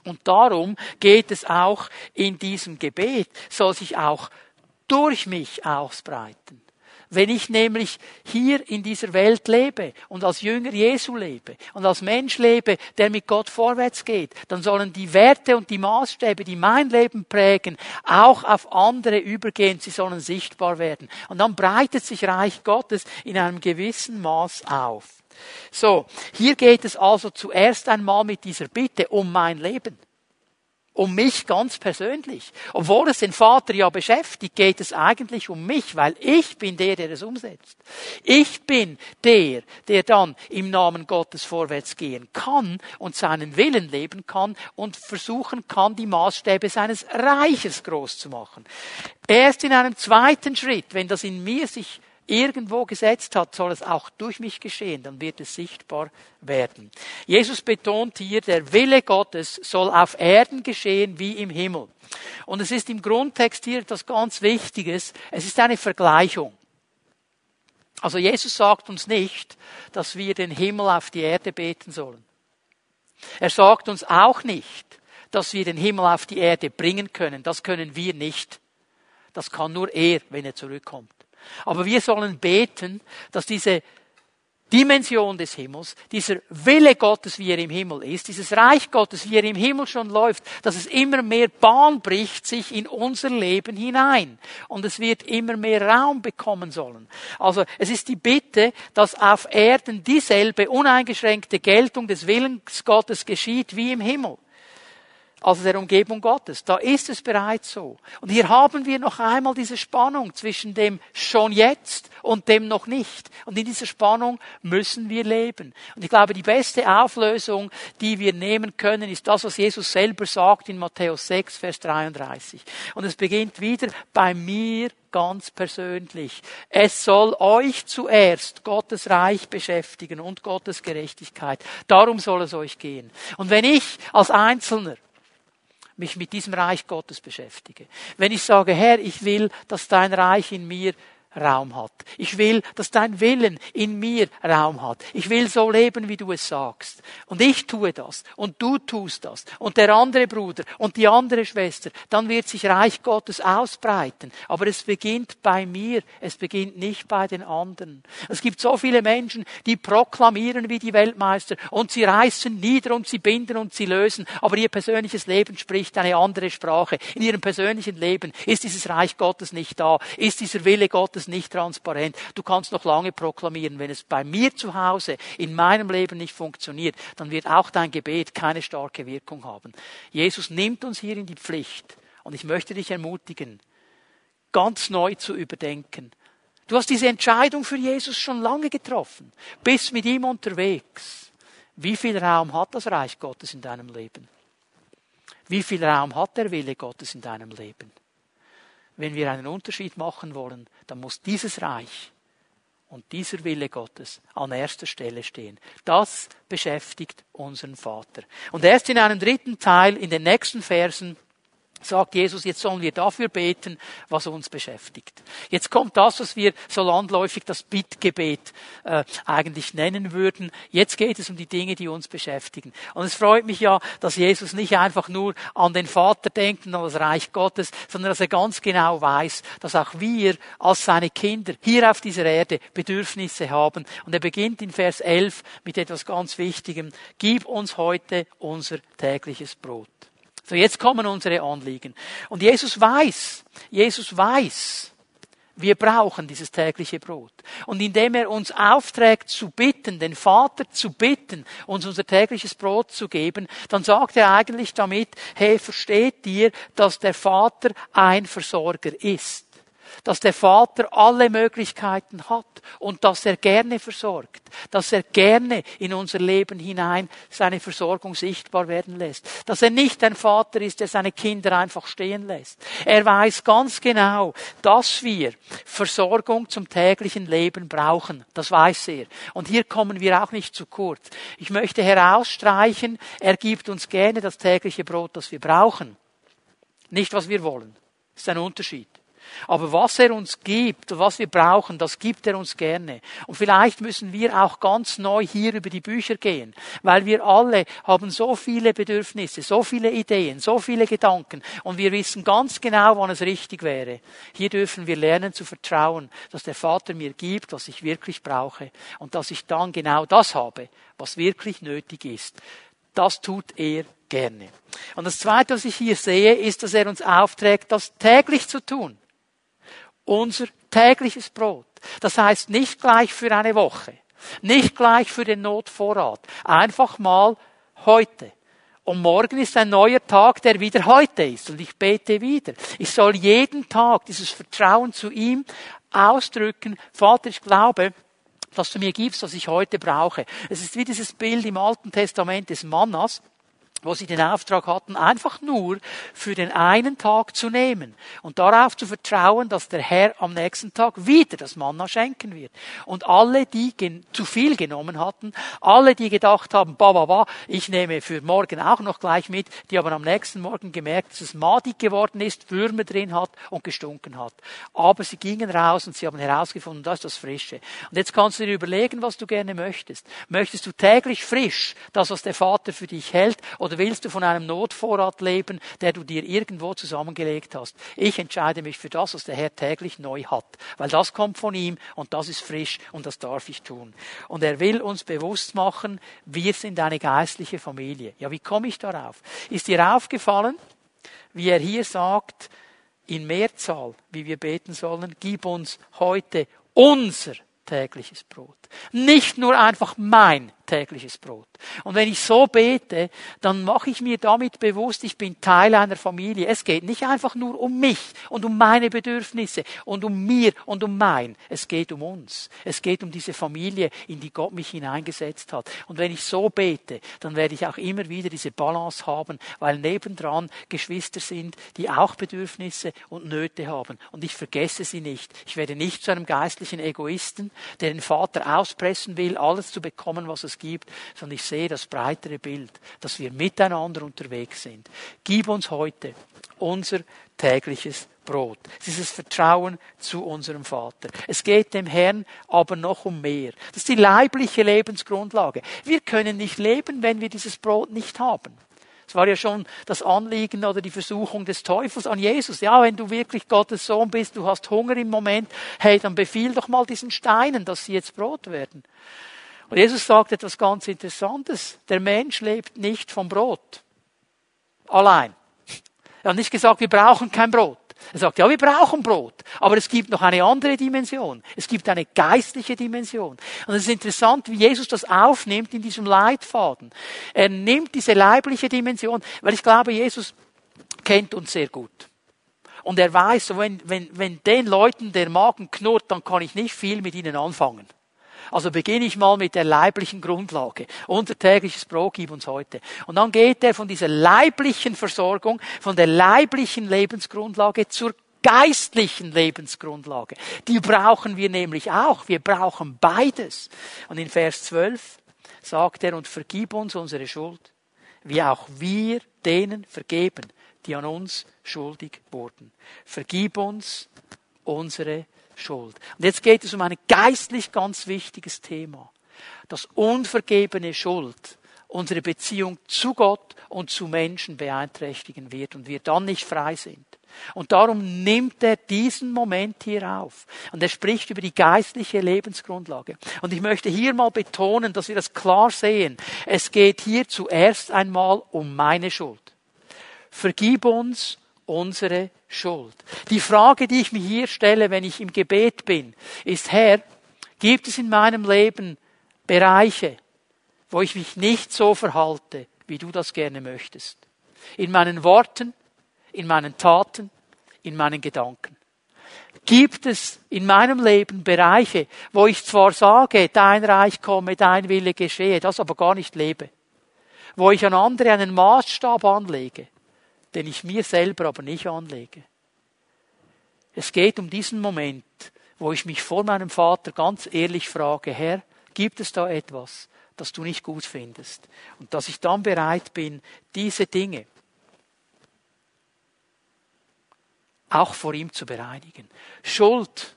und darum geht es auch in diesem Gebet, soll sich auch durch mich ausbreiten. Wenn ich nämlich hier in dieser Welt lebe und als Jünger Jesu lebe und als Mensch lebe, der mit Gott vorwärts geht, dann sollen die Werte und die Maßstäbe, die mein Leben prägen, auch auf andere übergehen. Sie sollen sichtbar werden. Und dann breitet sich Reich Gottes in einem gewissen Maß auf. So, hier geht es also zuerst einmal mit dieser Bitte um mein Leben. Um mich ganz persönlich. Obwohl es den Vater ja beschäftigt, geht es eigentlich um mich, weil ich bin der, der es umsetzt. Ich bin der, der dann im Namen Gottes vorwärts gehen kann und seinen Willen leben kann und versuchen kann, die Maßstäbe seines Reiches groß zu machen. Erst in einem zweiten Schritt, wenn das in mir sich irgendwo gesetzt hat, soll es auch durch mich geschehen, dann wird es sichtbar werden. Jesus betont hier, der Wille Gottes soll auf Erden geschehen wie im Himmel. Und es ist im Grundtext hier etwas ganz Wichtiges. Es ist eine Vergleichung. Also Jesus sagt uns nicht, dass wir den Himmel auf die Erde beten sollen. Er sagt uns auch nicht, dass wir den Himmel auf die Erde bringen können. Das können wir nicht. Das kann nur er, wenn er zurückkommt. Aber wir sollen beten, dass diese Dimension des Himmels, dieser Wille Gottes, wie er im Himmel ist, dieses Reich Gottes, wie er im Himmel schon läuft, dass es immer mehr Bahn bricht sich in unser Leben hinein. Und es wird immer mehr Raum bekommen sollen. Also es ist die Bitte, dass auf Erden dieselbe uneingeschränkte Geltung des Willens Gottes geschieht wie im Himmel also der Umgebung Gottes. Da ist es bereits so. Und hier haben wir noch einmal diese Spannung zwischen dem schon jetzt und dem noch nicht. Und in dieser Spannung müssen wir leben. Und ich glaube, die beste Auflösung, die wir nehmen können, ist das, was Jesus selber sagt in Matthäus 6, Vers 33. Und es beginnt wieder bei mir ganz persönlich. Es soll euch zuerst Gottes Reich beschäftigen und Gottes Gerechtigkeit. Darum soll es euch gehen. Und wenn ich als Einzelner mich mit diesem Reich Gottes beschäftige. Wenn ich sage, Herr, ich will, dass dein Reich in mir Raum hat. Ich will, dass dein Willen in mir Raum hat. Ich will so leben, wie du es sagst. Und ich tue das. Und du tust das. Und der andere Bruder und die andere Schwester. Dann wird sich Reich Gottes ausbreiten. Aber es beginnt bei mir. Es beginnt nicht bei den anderen. Es gibt so viele Menschen, die proklamieren wie die Weltmeister. Und sie reißen nieder und sie binden und sie lösen. Aber ihr persönliches Leben spricht eine andere Sprache. In ihrem persönlichen Leben ist dieses Reich Gottes nicht da. Ist dieser Wille Gottes Gottes nicht transparent. Du kannst noch lange proklamieren, wenn es bei mir zu Hause in meinem Leben nicht funktioniert, dann wird auch dein Gebet keine starke Wirkung haben. Jesus nimmt uns hier in die Pflicht und ich möchte dich ermutigen, ganz neu zu überdenken. Du hast diese Entscheidung für Jesus schon lange getroffen, bist mit ihm unterwegs. Wie viel Raum hat das Reich Gottes in deinem Leben? Wie viel Raum hat der Wille Gottes in deinem Leben? Wenn wir einen Unterschied machen wollen, dann muss dieses Reich und dieser Wille Gottes an erster Stelle stehen. Das beschäftigt unseren Vater. Und erst in einem dritten Teil, in den nächsten Versen, sagt Jesus, jetzt sollen wir dafür beten, was uns beschäftigt. Jetzt kommt das, was wir so landläufig das Bittgebet äh, eigentlich nennen würden. Jetzt geht es um die Dinge, die uns beschäftigen. Und es freut mich ja, dass Jesus nicht einfach nur an den Vater denkt und an das Reich Gottes, sondern dass er ganz genau weiß, dass auch wir als seine Kinder hier auf dieser Erde Bedürfnisse haben. Und er beginnt in Vers 11 mit etwas ganz Wichtigem. Gib uns heute unser tägliches Brot. So, jetzt kommen unsere Anliegen. Und Jesus weiß, Jesus weiß, wir brauchen dieses tägliche Brot. Und indem er uns aufträgt zu bitten, den Vater zu bitten, uns unser tägliches Brot zu geben, dann sagt er eigentlich damit, hey, versteht ihr, dass der Vater ein Versorger ist dass der Vater alle Möglichkeiten hat und dass er gerne versorgt, dass er gerne in unser Leben hinein seine Versorgung sichtbar werden lässt, dass er nicht ein Vater ist, der seine Kinder einfach stehen lässt. Er weiß ganz genau, dass wir Versorgung zum täglichen Leben brauchen. Das weiß er. Und hier kommen wir auch nicht zu kurz. Ich möchte herausstreichen, er gibt uns gerne das tägliche Brot, das wir brauchen. Nicht, was wir wollen. Das ist ein Unterschied. Aber was er uns gibt und was wir brauchen, das gibt er uns gerne. Und vielleicht müssen wir auch ganz neu hier über die Bücher gehen, weil wir alle haben so viele Bedürfnisse, so viele Ideen, so viele Gedanken und wir wissen ganz genau, wann es richtig wäre. Hier dürfen wir lernen zu vertrauen, dass der Vater mir gibt, was ich wirklich brauche und dass ich dann genau das habe, was wirklich nötig ist. Das tut er gerne. Und das Zweite, was ich hier sehe, ist, dass er uns aufträgt, das täglich zu tun unser tägliches Brot. Das heißt nicht gleich für eine Woche, nicht gleich für den Notvorrat, einfach mal heute. Und morgen ist ein neuer Tag, der wieder heute ist. Und ich bete wieder. Ich soll jeden Tag dieses Vertrauen zu ihm ausdrücken. Vater, ich glaube, dass du mir gibst, was ich heute brauche. Es ist wie dieses Bild im Alten Testament des Mannas wo sie den Auftrag hatten, einfach nur für den einen Tag zu nehmen und darauf zu vertrauen, dass der Herr am nächsten Tag wieder das Manna schenken wird. Und alle, die zu viel genommen hatten, alle, die gedacht haben, ba, ba, ba, ich nehme für morgen auch noch gleich mit, die haben am nächsten Morgen gemerkt, dass es madig geworden ist, Würmer drin hat und gestunken hat. Aber sie gingen raus und sie haben herausgefunden, das ist das Frische. Und jetzt kannst du dir überlegen, was du gerne möchtest. Möchtest du täglich frisch das, was der Vater für dich hält, oder willst du von einem Notvorrat leben, der du dir irgendwo zusammengelegt hast? Ich entscheide mich für das, was der Herr täglich neu hat, weil das kommt von ihm und das ist frisch und das darf ich tun. Und er will uns bewusst machen, wir sind eine geistliche Familie. Ja, wie komme ich darauf? Ist dir aufgefallen, wie er hier sagt, in Mehrzahl, wie wir beten sollen, gib uns heute unser tägliches Brot. Nicht nur einfach mein tägliches Brot. Und wenn ich so bete, dann mache ich mir damit bewusst, ich bin Teil einer Familie. Es geht nicht einfach nur um mich und um meine Bedürfnisse und um mir und um mein. Es geht um uns. Es geht um diese Familie, in die Gott mich hineingesetzt hat. Und wenn ich so bete, dann werde ich auch immer wieder diese Balance haben, weil nebendran Geschwister sind, die auch Bedürfnisse und Nöte haben. Und ich vergesse sie nicht. Ich werde nicht zu einem geistlichen Egoisten, der den Vater auspressen will, alles zu bekommen, was es gibt, sondern ich sehe das breitere Bild, dass wir miteinander unterwegs sind. Gib uns heute unser tägliches Brot. Es ist das Vertrauen zu unserem Vater. Es geht dem Herrn aber noch um mehr. Das ist die leibliche Lebensgrundlage. Wir können nicht leben, wenn wir dieses Brot nicht haben. Es war ja schon das Anliegen oder die Versuchung des Teufels an Jesus. Ja, wenn du wirklich Gottes Sohn bist, du hast Hunger im Moment, hey, dann befiehl doch mal diesen Steinen, dass sie jetzt Brot werden. Und Jesus sagt etwas ganz Interessantes. Der Mensch lebt nicht vom Brot. Allein. Er hat nicht gesagt, wir brauchen kein Brot. Er sagt, ja, wir brauchen Brot. Aber es gibt noch eine andere Dimension. Es gibt eine geistliche Dimension. Und es ist interessant, wie Jesus das aufnimmt in diesem Leitfaden. Er nimmt diese leibliche Dimension, weil ich glaube, Jesus kennt uns sehr gut. Und er weiß, wenn, wenn, wenn den Leuten der Magen knurrt, dann kann ich nicht viel mit ihnen anfangen. Also beginne ich mal mit der leiblichen Grundlage. Unser tägliches Brot gib uns heute. Und dann geht er von dieser leiblichen Versorgung, von der leiblichen Lebensgrundlage zur geistlichen Lebensgrundlage. Die brauchen wir nämlich auch. Wir brauchen beides. Und in Vers 12 sagt er, und vergib uns unsere Schuld, wie auch wir denen vergeben, die an uns schuldig wurden. Vergib uns unsere Schuld. Und jetzt geht es um ein geistlich ganz wichtiges Thema. Das unvergebene Schuld unsere Beziehung zu Gott und zu Menschen beeinträchtigen wird und wir dann nicht frei sind. Und darum nimmt er diesen Moment hier auf. Und er spricht über die geistliche Lebensgrundlage. Und ich möchte hier mal betonen, dass wir das klar sehen. Es geht hier zuerst einmal um meine Schuld. Vergib uns unsere Schuld. Die Frage, die ich mir hier stelle, wenn ich im Gebet bin, ist, Herr, gibt es in meinem Leben Bereiche, wo ich mich nicht so verhalte, wie du das gerne möchtest? In meinen Worten, in meinen Taten, in meinen Gedanken. Gibt es in meinem Leben Bereiche, wo ich zwar sage, dein Reich komme, dein Wille geschehe, das aber gar nicht lebe? Wo ich an andere einen Maßstab anlege, den ich mir selber aber nicht anlege? Es geht um diesen Moment, wo ich mich vor meinem Vater ganz ehrlich frage, Herr, gibt es da etwas, das du nicht gut findest? Und dass ich dann bereit bin, diese Dinge, auch vor ihm zu bereinigen. Schuld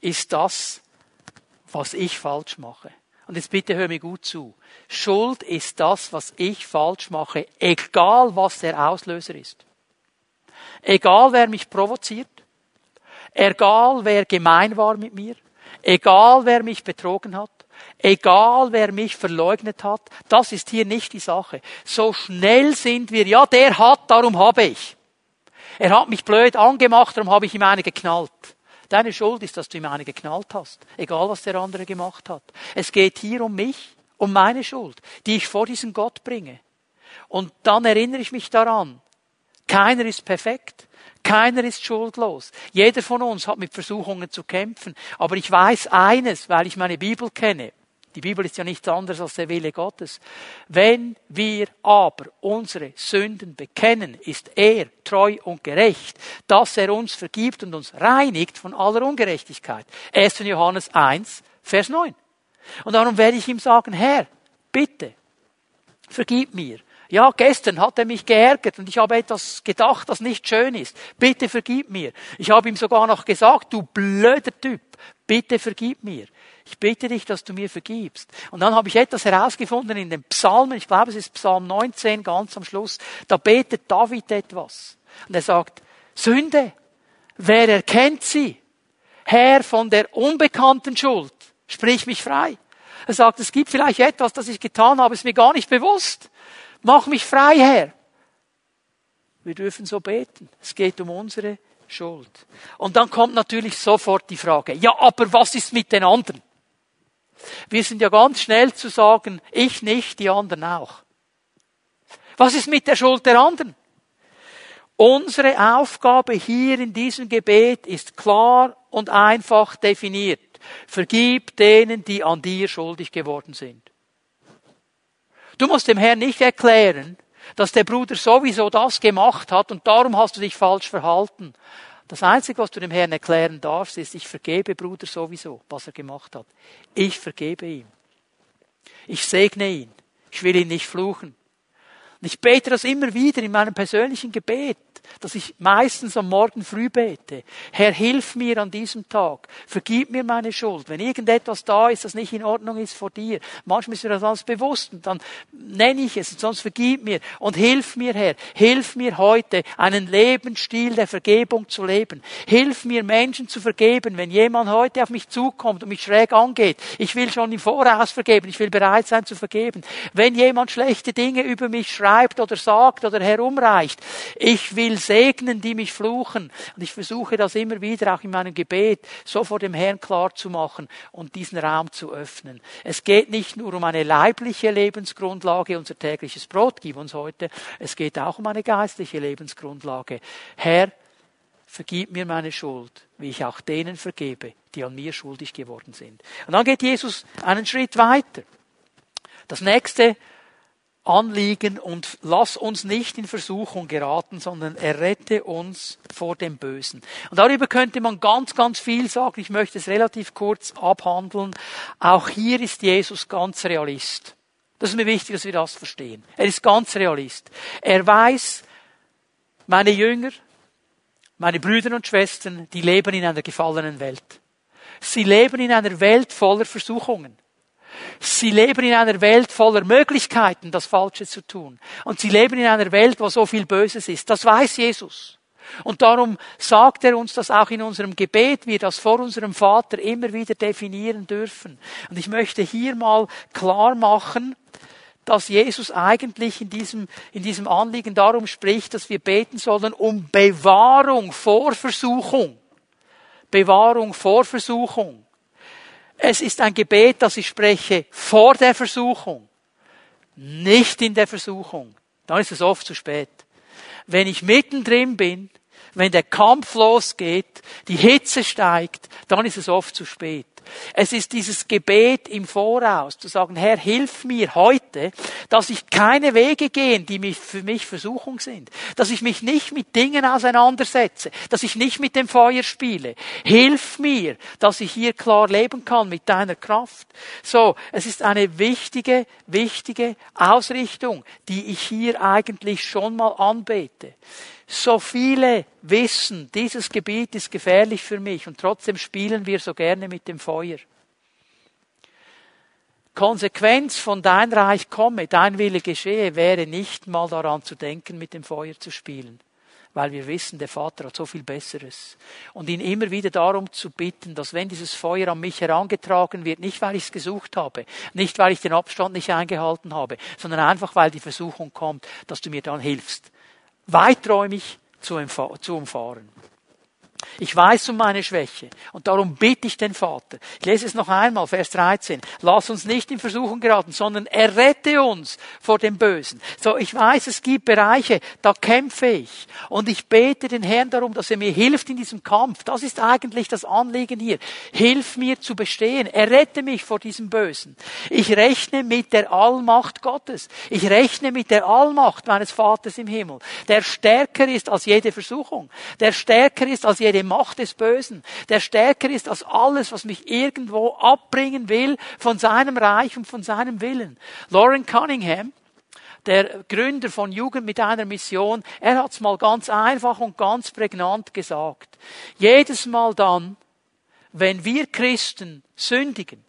ist das, was ich falsch mache. Und jetzt bitte hör mir gut zu. Schuld ist das, was ich falsch mache, egal was der Auslöser ist. Egal wer mich provoziert, egal wer gemein war mit mir, egal wer mich betrogen hat, egal wer mich verleugnet hat, das ist hier nicht die Sache. So schnell sind wir, ja, der hat, darum habe ich. Er hat mich blöd angemacht, darum habe ich ihm eine geknallt. Deine Schuld ist, dass du ihm eine geknallt hast. Egal, was der andere gemacht hat. Es geht hier um mich, um meine Schuld, die ich vor diesen Gott bringe. Und dann erinnere ich mich daran. Keiner ist perfekt. Keiner ist schuldlos. Jeder von uns hat mit Versuchungen zu kämpfen. Aber ich weiß eines, weil ich meine Bibel kenne. Die Bibel ist ja nichts anderes als der Wille Gottes. Wenn wir aber unsere Sünden bekennen, ist er treu und gerecht, dass er uns vergibt und uns reinigt von aller Ungerechtigkeit. 1. Johannes 1, Vers 9. Und darum werde ich ihm sagen, Herr, bitte, vergib mir. Ja, gestern hat er mich geärgert und ich habe etwas gedacht, das nicht schön ist. Bitte vergib mir. Ich habe ihm sogar noch gesagt, du blöder Typ, bitte vergib mir ich bitte dich, dass du mir vergibst. Und dann habe ich etwas herausgefunden in den Psalmen, ich glaube es ist Psalm 19 ganz am Schluss, da betet David etwas. Und er sagt, Sünde, wer erkennt sie? Herr von der unbekannten Schuld, sprich mich frei. Er sagt, es gibt vielleicht etwas, das ich getan habe, ist mir gar nicht bewusst. Mach mich frei, Herr. Wir dürfen so beten. Es geht um unsere Schuld. Und dann kommt natürlich sofort die Frage, ja, aber was ist mit den anderen? Wir sind ja ganz schnell zu sagen, ich nicht, die anderen auch. Was ist mit der Schuld der anderen? Unsere Aufgabe hier in diesem Gebet ist klar und einfach definiert. Vergib denen, die an dir schuldig geworden sind. Du musst dem Herrn nicht erklären, dass der Bruder sowieso das gemacht hat und darum hast du dich falsch verhalten. Das Einzige, was du dem Herrn erklären darfst, ist, ich vergebe Bruder sowieso, was er gemacht hat. Ich vergebe ihm. Ich segne ihn. Ich will ihn nicht fluchen. Und ich bete das immer wieder in meinem persönlichen Gebet dass ich meistens am Morgen früh bete. Herr, hilf mir an diesem Tag. Vergib mir meine Schuld. Wenn irgendetwas da ist, das nicht in Ordnung ist vor dir, manchmal ist mir das alles bewusst und dann nenne ich es und sonst vergib mir und hilf mir, Herr. Hilf mir heute, einen Lebensstil der Vergebung zu leben. Hilf mir, Menschen zu vergeben, wenn jemand heute auf mich zukommt und mich schräg angeht. Ich will schon im Voraus vergeben. Ich will bereit sein zu vergeben. Wenn jemand schlechte Dinge über mich schreibt oder sagt oder herumreicht, ich will segnen, die mich fluchen. Und ich versuche das immer wieder auch in meinem Gebet so vor dem Herrn klar zu machen und diesen Raum zu öffnen. Es geht nicht nur um eine leibliche Lebensgrundlage, unser tägliches Brot gib uns heute. Es geht auch um eine geistliche Lebensgrundlage. Herr, vergib mir meine Schuld, wie ich auch denen vergebe, die an mir schuldig geworden sind. Und dann geht Jesus einen Schritt weiter. Das nächste, Anliegen und lass uns nicht in Versuchung geraten, sondern errette uns vor dem Bösen. Und darüber könnte man ganz, ganz viel sagen. Ich möchte es relativ kurz abhandeln. Auch hier ist Jesus ganz Realist. Das ist mir wichtig, dass wir das verstehen. Er ist ganz Realist. Er weiß, meine Jünger, meine Brüder und Schwestern, die leben in einer gefallenen Welt. Sie leben in einer Welt voller Versuchungen. Sie leben in einer Welt voller Möglichkeiten, das Falsche zu tun. Und sie leben in einer Welt, wo so viel Böses ist. Das weiß Jesus. Und darum sagt er uns das auch in unserem Gebet, wir das vor unserem Vater immer wieder definieren dürfen. Und ich möchte hier mal klar machen, dass Jesus eigentlich in diesem, in diesem Anliegen darum spricht, dass wir beten sollen um Bewahrung vor Versuchung. Bewahrung vor Versuchung. Es ist ein Gebet, das ich spreche vor der Versuchung, nicht in der Versuchung. Dann ist es oft zu spät. Wenn ich mittendrin bin, wenn der Kampf losgeht, die Hitze steigt, dann ist es oft zu spät. Es ist dieses Gebet im Voraus, zu sagen, Herr, hilf mir heute, dass ich keine Wege gehe, die mich für mich Versuchung sind, dass ich mich nicht mit Dingen auseinandersetze, dass ich nicht mit dem Feuer spiele. Hilf mir, dass ich hier klar leben kann mit deiner Kraft. So, es ist eine wichtige, wichtige Ausrichtung, die ich hier eigentlich schon mal anbete. So viele wissen, dieses Gebiet ist gefährlich für mich und trotzdem spielen wir so gerne mit dem Feuer. Konsequenz von dein Reich komme, dein Wille geschehe, wäre nicht mal daran zu denken, mit dem Feuer zu spielen. Weil wir wissen, der Vater hat so viel Besseres. Und ihn immer wieder darum zu bitten, dass wenn dieses Feuer an mich herangetragen wird, nicht weil ich es gesucht habe, nicht weil ich den Abstand nicht eingehalten habe, sondern einfach weil die Versuchung kommt, dass du mir dann hilfst weiträumig zu umfahren. Ich weiß um meine Schwäche und darum bitte ich den Vater. Ich lese es noch einmal, Vers 13. Lass uns nicht in Versuchung geraten, sondern errette uns vor dem Bösen. So, ich weiß, es gibt Bereiche, da kämpfe ich und ich bete den Herrn darum, dass er mir hilft in diesem Kampf. Das ist eigentlich das Anliegen hier. Hilf mir zu bestehen. Errette mich vor diesem Bösen. Ich rechne mit der Allmacht Gottes. Ich rechne mit der Allmacht meines Vaters im Himmel, der stärker ist als jede Versuchung, der stärker ist als jede Macht des Bösen, der stärker ist als alles, was mich irgendwo abbringen will von seinem Reich und von seinem Willen. Lauren Cunningham, der Gründer von Jugend mit einer Mission, er hat es mal ganz einfach und ganz prägnant gesagt. Jedes Mal dann, wenn wir Christen sündigen,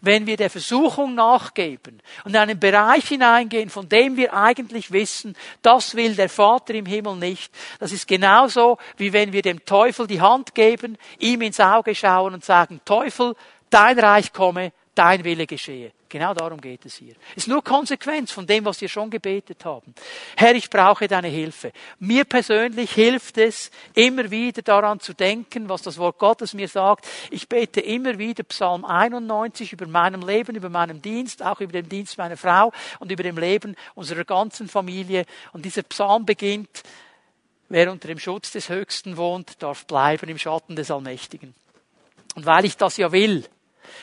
wenn wir der Versuchung nachgeben und in einen Bereich hineingehen, von dem wir eigentlich wissen, das will der Vater im Himmel nicht. Das ist genauso, wie wenn wir dem Teufel die Hand geben, ihm ins Auge schauen und sagen, Teufel, dein Reich komme, dein Wille geschehe. Genau darum geht es hier. Ist nur Konsequenz von dem, was wir schon gebetet haben. Herr, ich brauche deine Hilfe. Mir persönlich hilft es, immer wieder daran zu denken, was das Wort Gottes mir sagt. Ich bete immer wieder Psalm 91 über meinem Leben, über meinen Dienst, auch über den Dienst meiner Frau und über dem Leben unserer ganzen Familie. Und dieser Psalm beginnt, wer unter dem Schutz des Höchsten wohnt, darf bleiben im Schatten des Allmächtigen. Und weil ich das ja will,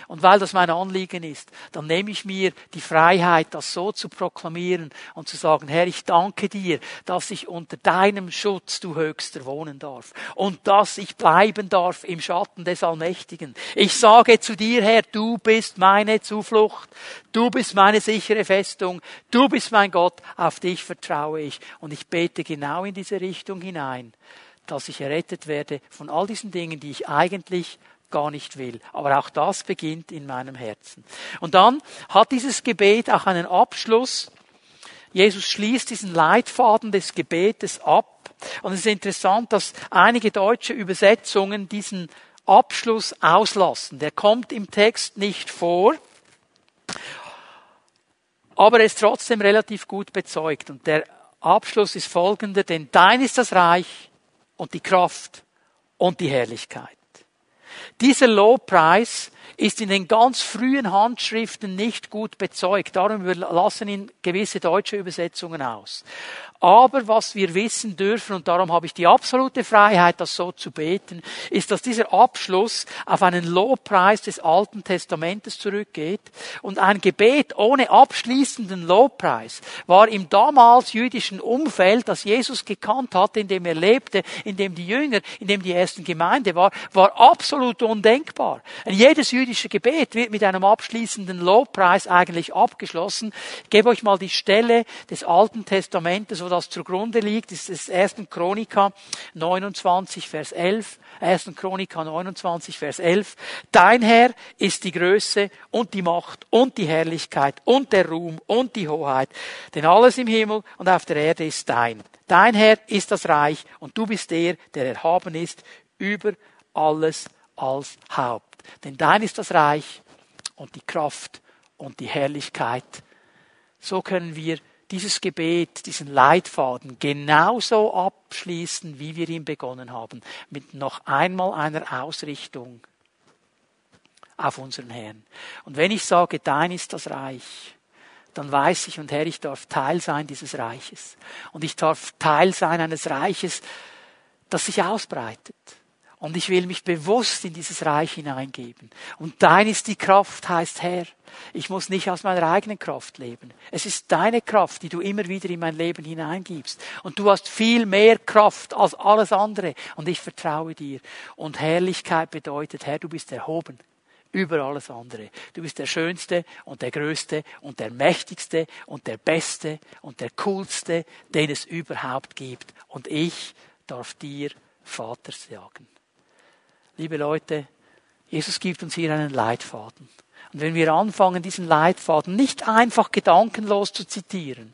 und weil das mein Anliegen ist, dann nehme ich mir die Freiheit, das so zu proklamieren und zu sagen, Herr, ich danke dir, dass ich unter deinem Schutz, du Höchster, wohnen darf und dass ich bleiben darf im Schatten des Allmächtigen. Ich sage zu dir, Herr, du bist meine Zuflucht, du bist meine sichere Festung, du bist mein Gott, auf dich vertraue ich. Und ich bete genau in diese Richtung hinein, dass ich errettet werde von all diesen Dingen, die ich eigentlich gar nicht will. Aber auch das beginnt in meinem Herzen. Und dann hat dieses Gebet auch einen Abschluss. Jesus schließt diesen Leitfaden des Gebetes ab. Und es ist interessant, dass einige deutsche Übersetzungen diesen Abschluss auslassen. Der kommt im Text nicht vor, aber er ist trotzdem relativ gut bezeugt. Und der Abschluss ist folgender, denn dein ist das Reich und die Kraft und die Herrlichkeit. Dieser Lobpreis ist in den ganz frühen Handschriften nicht gut bezeugt. Darum lassen ihn gewisse deutsche Übersetzungen aus. Aber was wir wissen dürfen, und darum habe ich die absolute Freiheit, das so zu beten, ist, dass dieser Abschluss auf einen Lobpreis des Alten Testamentes zurückgeht. Und ein Gebet ohne abschließenden Lobpreis war im damals jüdischen Umfeld, das Jesus gekannt hatte, in dem er lebte, in dem die Jünger, in dem die ersten Gemeinde war, war absolut undenkbar. Und jedes jüdische Gebet wird mit einem abschließenden Lobpreis eigentlich abgeschlossen. Ich gebe euch mal die Stelle des Alten Testamentes, wo das zugrunde liegt. Das ist 1. Chronika 29, Vers 11. 1. Chronika 29, Vers 11. Dein Herr ist die Größe und die Macht und die Herrlichkeit und der Ruhm und die Hoheit. Denn alles im Himmel und auf der Erde ist dein. Dein Herr ist das Reich und du bist der, der erhaben ist über alles als Haupt. Denn dein ist das Reich und die Kraft und die Herrlichkeit. So können wir dieses Gebet, diesen Leitfaden genauso abschließen, wie wir ihn begonnen haben, mit noch einmal einer Ausrichtung auf unseren Herrn. Und wenn ich sage, dein ist das Reich, dann weiß ich, und Herr, ich darf Teil sein dieses Reiches. Und ich darf Teil sein eines Reiches, das sich ausbreitet. Und ich will mich bewusst in dieses Reich hineingeben. Und dein ist die Kraft, heißt Herr. Ich muss nicht aus meiner eigenen Kraft leben. Es ist deine Kraft, die du immer wieder in mein Leben hineingibst. Und du hast viel mehr Kraft als alles andere. Und ich vertraue dir. Und Herrlichkeit bedeutet, Herr, du bist erhoben über alles andere. Du bist der Schönste und der Größte und der Mächtigste und der Beste und der Coolste, den es überhaupt gibt. Und ich darf dir Vater sagen. Liebe Leute, Jesus gibt uns hier einen Leitfaden. Und wenn wir anfangen, diesen Leitfaden nicht einfach gedankenlos zu zitieren,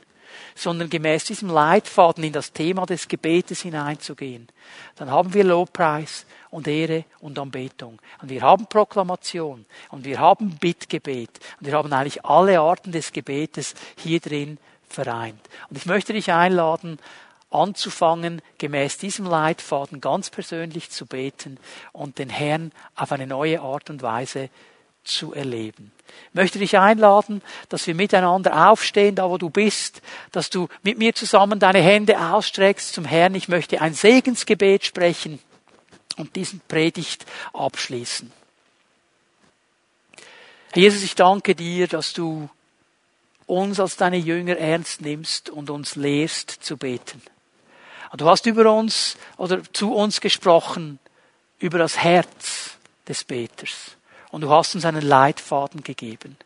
sondern gemäß diesem Leitfaden in das Thema des Gebetes hineinzugehen, dann haben wir Lobpreis und Ehre und Anbetung. Und wir haben Proklamation und wir haben Bittgebet und wir haben eigentlich alle Arten des Gebetes hier drin vereint. Und ich möchte dich einladen, anzufangen, gemäß diesem Leitfaden ganz persönlich zu beten und den Herrn auf eine neue Art und Weise zu erleben. Ich möchte dich einladen, dass wir miteinander aufstehen, da wo du bist, dass du mit mir zusammen deine Hände ausstreckst zum Herrn. Ich möchte ein Segensgebet sprechen und diesen Predigt abschließen. Jesus, ich danke dir, dass du uns als deine Jünger ernst nimmst und uns lehrst zu beten. Du hast über uns oder zu uns gesprochen über das Herz des Beters. Und du hast uns einen Leitfaden gegeben.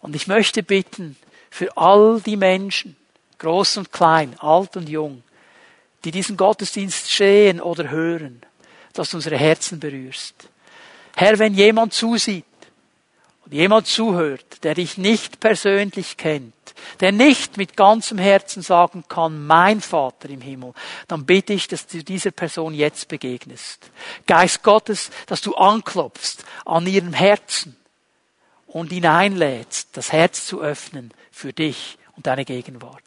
Und ich möchte bitten, für all die Menschen, groß und klein, alt und jung, die diesen Gottesdienst sehen oder hören, dass du unsere Herzen berührst. Herr, wenn jemand zusieht und jemand zuhört, der dich nicht persönlich kennt, der nicht mit ganzem Herzen sagen kann, mein Vater im Himmel, dann bitte ich, dass du dieser Person jetzt begegnest. Geist Gottes, dass du anklopfst an ihrem Herzen und ihn einlädst, das Herz zu öffnen für dich und deine Gegenwart.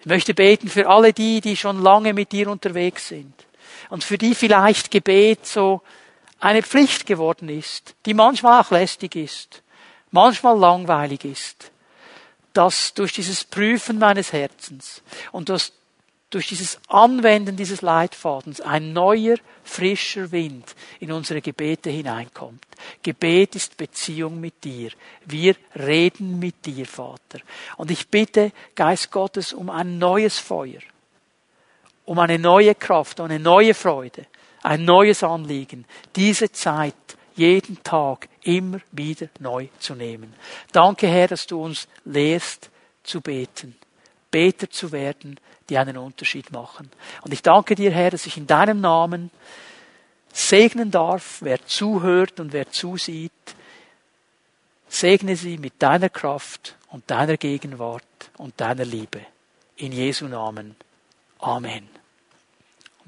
Ich möchte beten für alle die, die schon lange mit dir unterwegs sind und für die vielleicht Gebet so eine Pflicht geworden ist, die manchmal auch lästig ist, manchmal langweilig ist dass durch dieses Prüfen meines Herzens und dass durch dieses Anwenden dieses Leitfadens ein neuer, frischer Wind in unsere Gebete hineinkommt. Gebet ist Beziehung mit dir. Wir reden mit dir, Vater. Und ich bitte, Geist Gottes, um ein neues Feuer, um eine neue Kraft, um eine neue Freude, ein neues Anliegen, diese Zeit jeden Tag immer wieder neu zu nehmen. Danke, Herr, dass du uns lehrst zu beten, Beter zu werden, die einen Unterschied machen. Und ich danke dir, Herr, dass ich in deinem Namen segnen darf, wer zuhört und wer zusieht. Segne sie mit deiner Kraft und deiner Gegenwart und deiner Liebe. In Jesu Namen. Amen.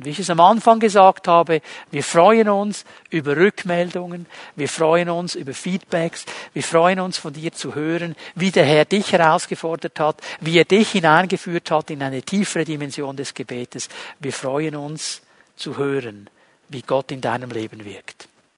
Wie ich es am Anfang gesagt habe, wir freuen uns über Rückmeldungen, wir freuen uns über Feedbacks, wir freuen uns von dir zu hören, wie der Herr dich herausgefordert hat, wie er dich hineingeführt hat in eine tiefere Dimension des Gebetes. Wir freuen uns zu hören, wie Gott in deinem Leben wirkt.